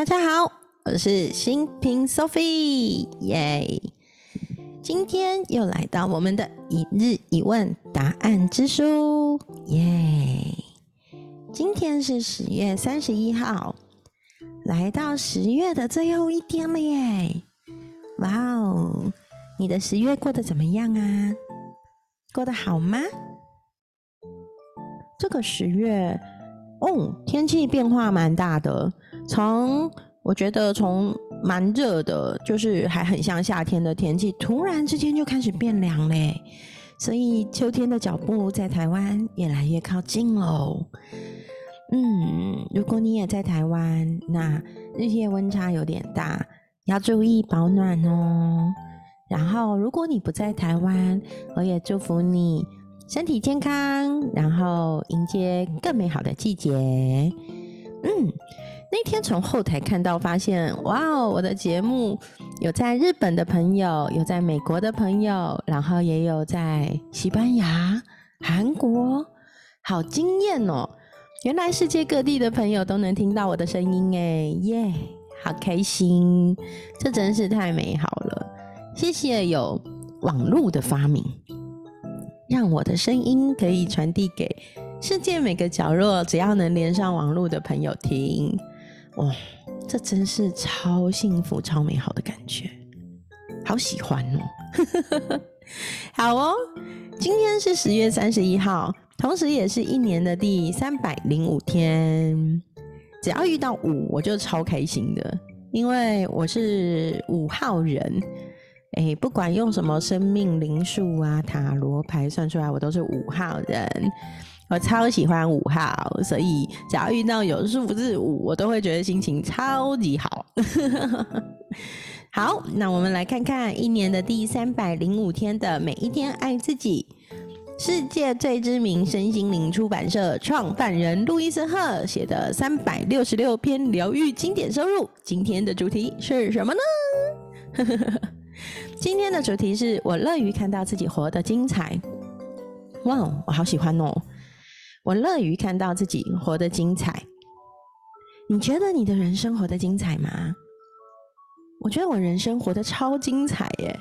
大家好，我是新平 Sophie，耶！今天又来到我们的一日一问答案之书，耶！今天是十月三十一号，来到十月的最后一天了耶！哇哦，你的十月过得怎么样啊？过得好吗？这个十月，哦，天气变化蛮大的。从我觉得从蛮热的，就是还很像夏天的天气，突然之间就开始变凉嘞。所以秋天的脚步在台湾越来越靠近喽。嗯，如果你也在台湾，那日夜温差有点大，要注意保暖哦。然后，如果你不在台湾，我也祝福你。身体健康，然后迎接更美好的季节。嗯，那天从后台看到，发现哇哦，我的节目有在日本的朋友，有在美国的朋友，然后也有在西班牙、韩国，好惊艳哦！原来世界各地的朋友都能听到我的声音哎，耶，好开心！这真是太美好了，谢谢有网络的发明。让我的声音可以传递给世界每个角落，只要能连上网络的朋友听，哇，这真是超幸福、超美好的感觉，好喜欢哦！好哦，今天是十月三十一号，同时也是一年的第三百零五天。只要遇到五，我就超开心的，因为我是五号人。哎，不管用什么生命灵数啊、塔罗牌算出来，我都是五号人。我超喜欢五号，所以只要遇到有数字五，我都会觉得心情超级好。好，那我们来看看一年的第三百零五天的每一天爱自己。世界最知名身心灵出版社创办人路易斯赫写的三百六十六篇疗愈经典收入。今天的主题是什么呢？今天的主题是我乐于看到自己活得精彩。哇，我好喜欢哦！我乐于看到自己活得精彩。你觉得你的人生活得精彩吗？我觉得我人生活得超精彩耶！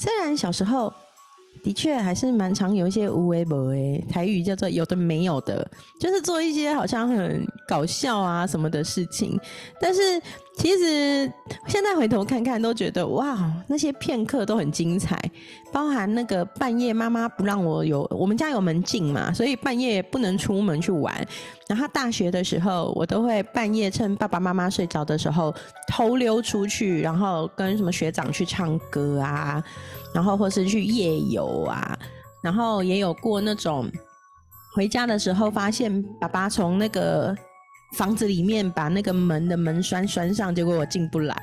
虽然小时候。的确还是蛮常有一些无为不为，台语叫做有的没有的，就是做一些好像很搞笑啊什么的事情。但是其实现在回头看看，都觉得哇，那些片刻都很精彩。包含那个半夜妈妈不让我有，我们家有门禁嘛，所以半夜不能出门去玩。然后大学的时候，我都会半夜趁爸爸妈妈睡着的时候偷溜出去，然后跟什么学长去唱歌啊。然后或是去夜游啊，然后也有过那种回家的时候发现爸爸从那个房子里面把那个门的门栓栓上，结果我进不来，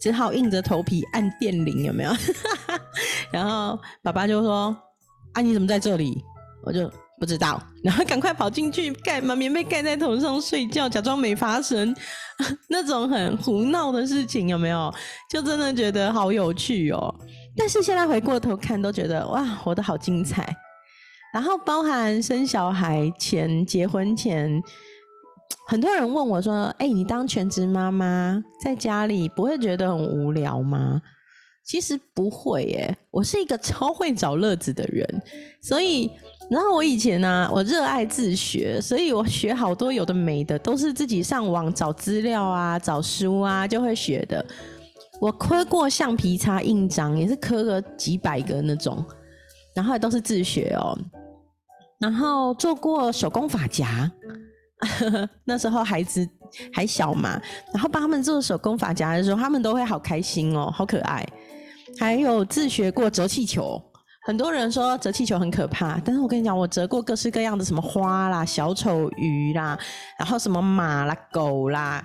只好硬着头皮按电铃，有没有？然后爸爸就说：“啊，你怎么在这里？”我就不知道，然后赶快跑进去盖把棉被盖在头上睡觉，假装没发生 那种很胡闹的事情，有没有？就真的觉得好有趣哦。但是现在回过头看，都觉得哇，活得好精彩。然后包含生小孩前、结婚前，很多人问我说：“哎，你当全职妈妈在家里不会觉得很无聊吗？”其实不会耶，我是一个超会找乐子的人。所以，然后我以前呢，我热爱自学，所以我学好多有的没的，都是自己上网找资料啊、找书啊就会学的。我刻过橡皮擦印章，也是刻个几百个那种，然后都是自学哦。然后做过手工发夹，那时候孩子还小嘛，然后帮他们做手工发夹的时候，他们都会好开心哦，好可爱。还有自学过折气球，很多人说折气球很可怕，但是我跟你讲，我折过各式各样的什么花啦、小丑鱼啦，然后什么马啦、狗啦。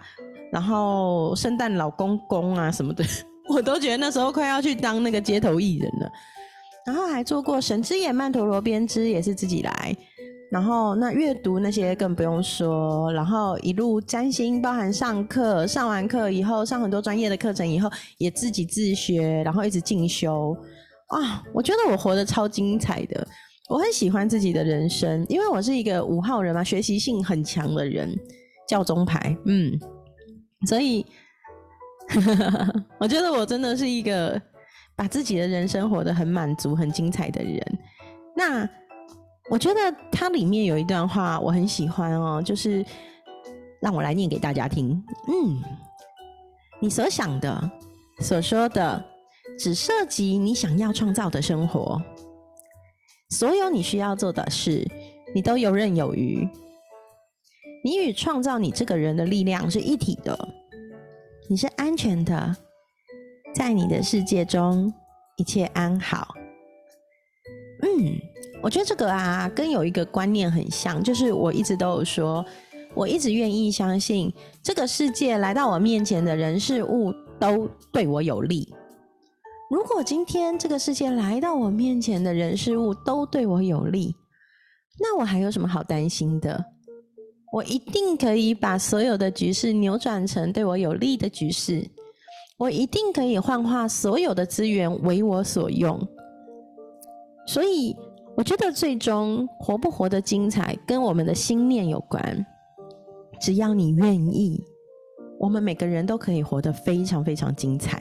然后圣诞老公公啊什么的，我都觉得那时候快要去当那个街头艺人了。然后还做过神之眼曼陀罗编织，也是自己来。然后那阅读那些更不用说。然后一路占星，包含上课，上完课以后上很多专业的课程以后，也自己自学，然后一直进修。啊，我觉得我活得超精彩的，我很喜欢自己的人生，因为我是一个五号人嘛，学习性很强的人，教中牌，嗯。所以，我觉得我真的是一个把自己的人生活得很满足、很精彩的人。那我觉得它里面有一段话我很喜欢哦，就是让我来念给大家听。嗯，你所想的、所说的，只涉及你想要创造的生活。所有你需要做的事，你都游刃有余。你与创造你这个人的力量是一体的，你是安全的，在你的世界中一切安好。嗯，我觉得这个啊，跟有一个观念很像，就是我一直都有说，我一直愿意相信这个世界来到我面前的人事物都对我有利。如果今天这个世界来到我面前的人事物都对我有利，那我还有什么好担心的？我一定可以把所有的局势扭转成对我有利的局势，我一定可以幻化所有的资源为我所用。所以，我觉得最终活不活得精彩，跟我们的心念有关。只要你愿意，我们每个人都可以活得非常非常精彩。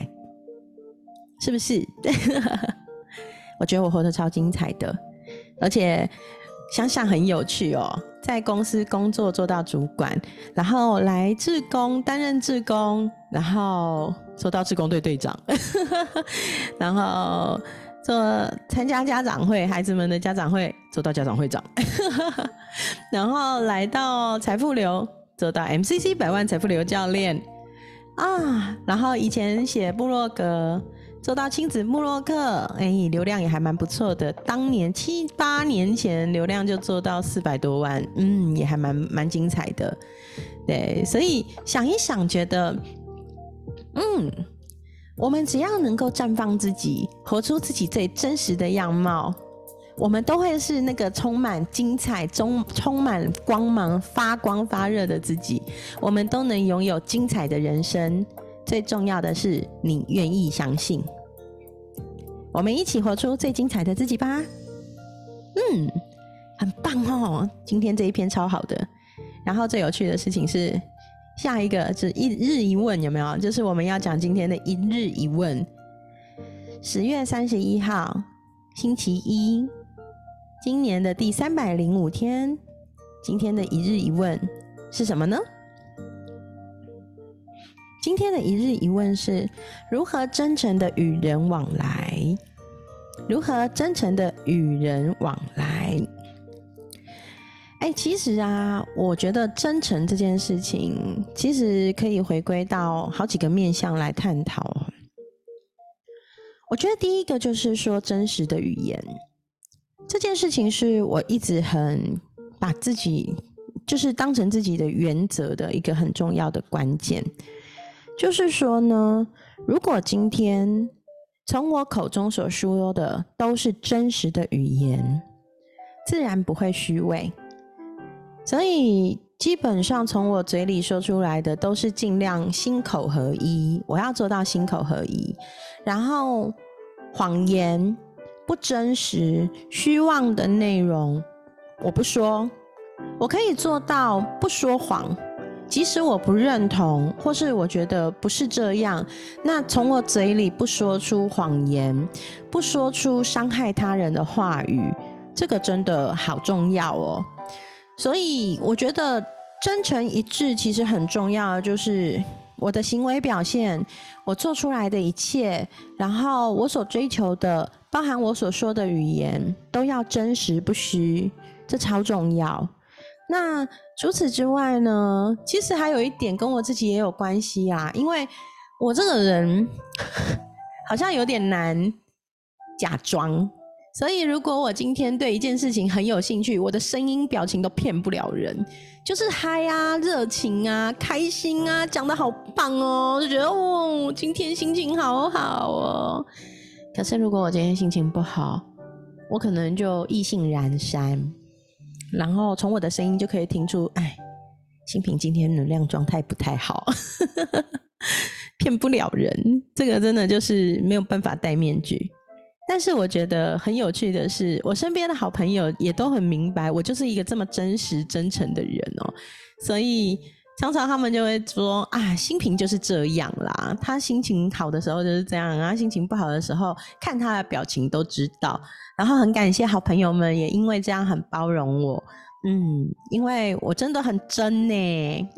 是不是？我觉得我活得超精彩的，而且想想很有趣哦。在公司工作做到主管，然后来志工担任志工，然后做到志工队队长，然后做参加家长会，孩子们的家长会做到家长会长，然后来到财富流做到 MCC 百万财富流教练啊，然后以前写部落格。做到亲子慕洛克，哎，流量也还蛮不错的。当年七八年前，流量就做到四百多万，嗯，也还蛮蛮精彩的。对，所以想一想，觉得，嗯，我们只要能够绽放自己，活出自己最真实的样貌，我们都会是那个充满精彩、充充满光芒、发光发热的自己。我们都能拥有精彩的人生。最重要的是，你愿意相信。我们一起活出最精彩的自己吧。嗯，很棒哦，今天这一篇超好的。然后最有趣的事情是，下一个是一日一问，有没有？就是我们要讲今天的一日一问。十月三十一号，星期一，今年的第三百零五天，今天的一日一问是什么呢？今天的一日一问是如何真诚的与人往来？如何真诚的与人往来？哎，其实啊，我觉得真诚这件事情，其实可以回归到好几个面向来探讨。我觉得第一个就是说真实的语言，这件事情是我一直很把自己就是当成自己的原则的一个很重要的关键。就是说呢，如果今天从我口中所说的都是真实的语言，自然不会虚伪。所以基本上从我嘴里说出来的都是尽量心口合一，我要做到心口合一。然后谎言、不真实、虚妄的内容，我不说。我可以做到不说谎。即使我不认同，或是我觉得不是这样，那从我嘴里不说出谎言，不说出伤害他人的话语，这个真的好重要哦。所以我觉得真诚一致其实很重要，就是我的行为表现，我做出来的一切，然后我所追求的，包含我所说的语言，都要真实不虚，这超重要。那除此之外呢？其实还有一点跟我自己也有关系啊，因为我这个人 好像有点难假装，所以如果我今天对一件事情很有兴趣，我的声音、表情都骗不了人，就是嗨啊、热情啊、开心啊，讲的好棒哦，就觉得哦，今天心情好好哦。可是如果我今天心情不好，我可能就意兴阑珊。然后从我的声音就可以听出，哎，新平今天能量状态不太好，骗不了人。这个真的就是没有办法戴面具。但是我觉得很有趣的是，我身边的好朋友也都很明白，我就是一个这么真实、真诚的人哦。所以常常他们就会说啊，心平就是这样啦。他心情好的时候就是这样啊，心情不好的时候，看他的表情都知道。然后很感谢好朋友们，也因为这样很包容我。嗯，因为我真的很真呢，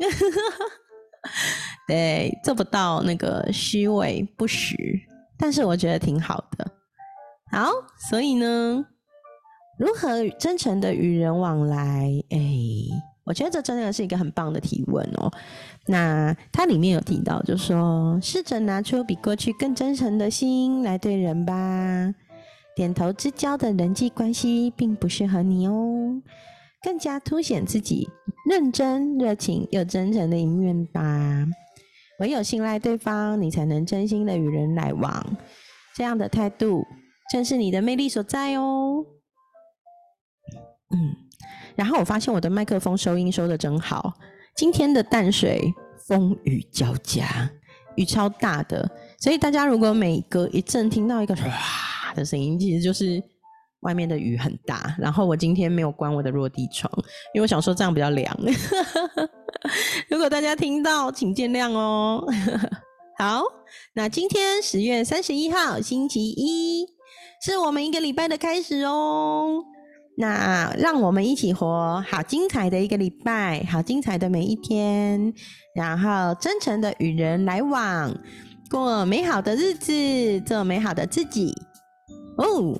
对，做不到那个虚伪不实，但是我觉得挺好的。好，所以呢，如何真诚的与人往来？哎。我觉得这真的是一个很棒的提问哦。那它里面有提到，就说试着拿出比过去更真诚的心来对人吧。点头之交的人际关系并不适合你哦，更加凸显自己认真、热情又真诚的一面吧。唯有信赖对方，你才能真心的与人来往。这样的态度正是你的魅力所在哦。嗯。然后我发现我的麦克风收音收的真好。今天的淡水风雨交加，雨超大的，所以大家如果每隔一阵听到一个唰的声音，其实就是外面的雨很大。然后我今天没有关我的落地窗，因为我想说这样比较凉。如果大家听到，请见谅哦。好，那今天十月三十一号星期一，是我们一个礼拜的开始哦。那让我们一起活好精彩的一个礼拜，好精彩的每一天，然后真诚的与人来往，过美好的日子，做美好的自己。哦，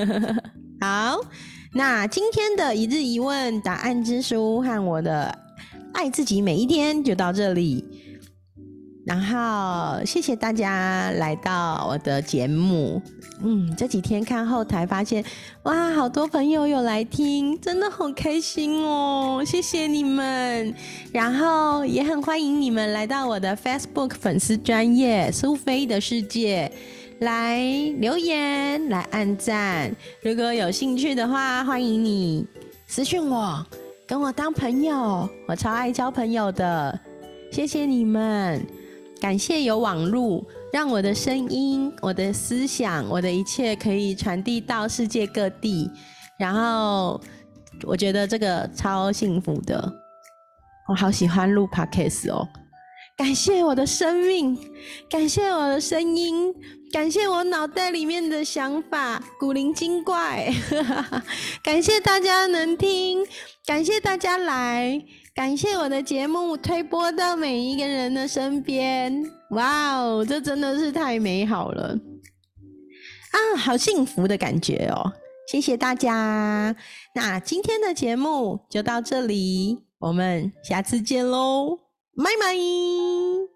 好，那今天的一日一问答案之书和我的爱自己每一天就到这里。然后谢谢大家来到我的节目。嗯，这几天看后台发现，哇，好多朋友有来听，真的好开心哦！谢谢你们。然后也很欢迎你们来到我的 Facebook 粉丝专业苏菲的世界来留言、来按赞。如果有兴趣的话，欢迎你私讯我，跟我当朋友。我超爱交朋友的，谢谢你们。感谢有网路，让我的声音、我的思想、我的一切可以传递到世界各地。然后，我觉得这个超幸福的，我好喜欢录 podcast 哦。感谢我的生命，感谢我的声音，感谢我脑袋里面的想法，古灵精怪。感谢大家能听，感谢大家来。感谢我的节目推播到每一个人的身边，哇哦，这真的是太美好了啊，好幸福的感觉哦！谢谢大家，那今天的节目就到这里，我们下次见喽，拜拜。